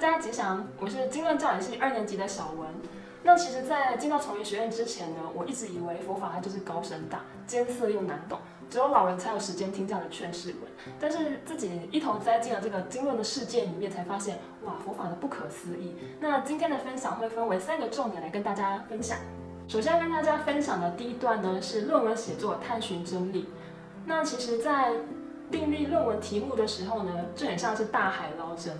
大家吉祥，我是经论教理系二年级的小文。那其实，在进到崇明学院之前呢，我一直以为佛法它就是高深大、艰涩又难懂，只有老人才有时间听这样的劝世文。但是自己一头栽进了这个经论的世界里面，才发现哇，佛法的不可思议。那今天的分享会分为三个重点来跟大家分享。首先跟大家分享的第一段呢，是论文写作探寻真理。那其实，在订立论文题目的时候呢，就很像是大海捞针，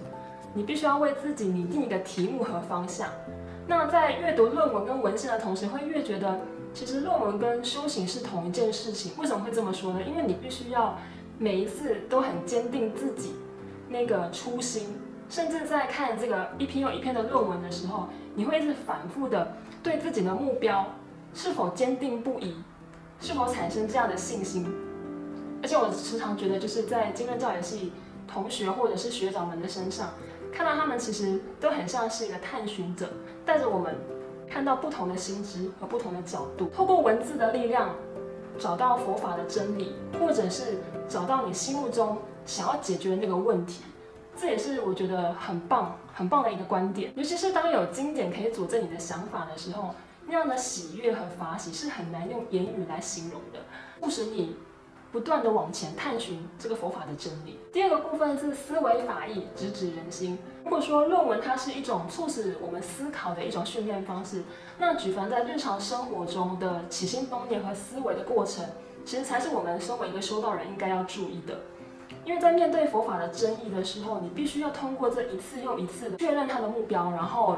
你必须要为自己拟定一个题目和方向。那在阅读论文跟文献的同时，会越觉得其实论文跟修行是同一件事情。为什么会这么说呢？因为你必须要每一次都很坚定自己那个初心，甚至在看这个一篇又一篇的论文的时候，你会一直反复的对自己的目标是否坚定不移，是否产生这样的信心。而且我时常觉得，就是在经论教育系同学或者是学长们的身上。看到他们其实都很像是一个探寻者，带着我们看到不同的心知和不同的角度，透过文字的力量找到佛法的真理，或者是找到你心目中想要解决的那个问题。这也是我觉得很棒、很棒的一个观点。尤其是当有经典可以佐证你的想法的时候，那样的喜悦和法喜是很难用言语来形容的，促使你。不断的往前探寻这个佛法的真理。第二个部分是思维法义，直指人心。如果说论文它是一种促使我们思考的一种训练方式，那举凡在日常生活中的起心动念和思维的过程，其实才是我们身为一个修道人应该要注意的。因为在面对佛法的争议的时候，你必须要通过这一次又一次的确认它的目标，然后。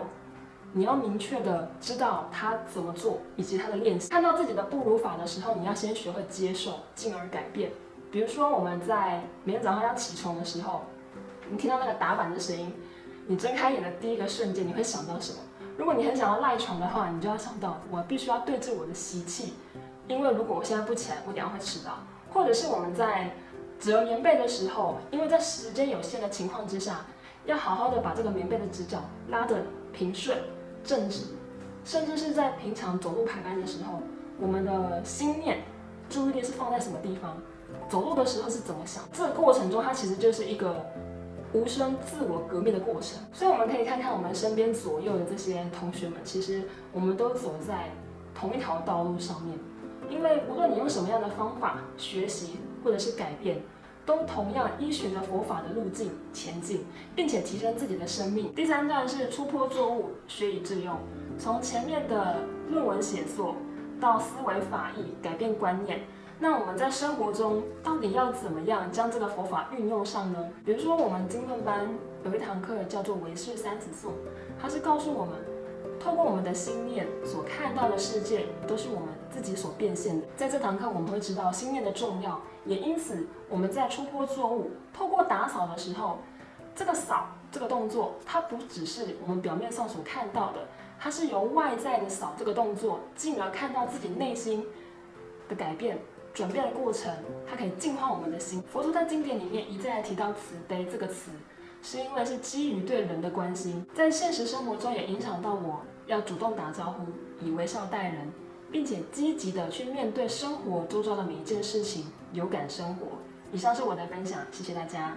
你要明确的知道他怎么做，以及他的练习。看到自己的不如法的时候，你要先学会接受，进而改变。比如说，我们在每天早上要起床的时候，你听到那个打板的声音，你睁开眼的第一个瞬间，你会想到什么？如果你很想要赖床的话，你就要想到我必须要对治我的习气，因为如果我现在不起来，我等下会迟到。或者是我们在折棉被的时候，因为在时间有限的情况之下，要好好的把这个棉被的直角拉得平顺。正直，甚至是在平常走路排班的时候，我们的心念、注意力是放在什么地方？走路的时候是怎么想？这个过程中，它其实就是一个无声自我革命的过程。所以我们可以看看我们身边左右的这些同学们，其实我们都走在同一条道路上面。因为无论你用什么样的方法学习，或者是改变。都同样依循着佛法的路径前进，并且提升自己的生命。第三段是出坡作物，学以致用。从前面的论文写作到思维法义，改变观念。那我们在生活中到底要怎么样将这个佛法运用上呢？比如说，我们经论班有一堂课叫做《唯识三子颂》，它是告诉我们。透过我们的心念所看到的世界，都是我们自己所变现的。在这堂课，我们会知道心念的重要，也因此我们在出坡作物、透过打扫的时候，这个扫这个动作，它不只是我们表面上所看到的，它是由外在的扫这个动作，进而看到自己内心的改变、转变的过程，它可以净化我们的心。佛陀在经典里面一再提到慈悲这个词。是因为是基于对人的关心，在现实生活中也影响到我要主动打招呼，以微笑待人，并且积极的去面对生活周遭的每一件事情，有感生活。以上是我的分享，谢谢大家。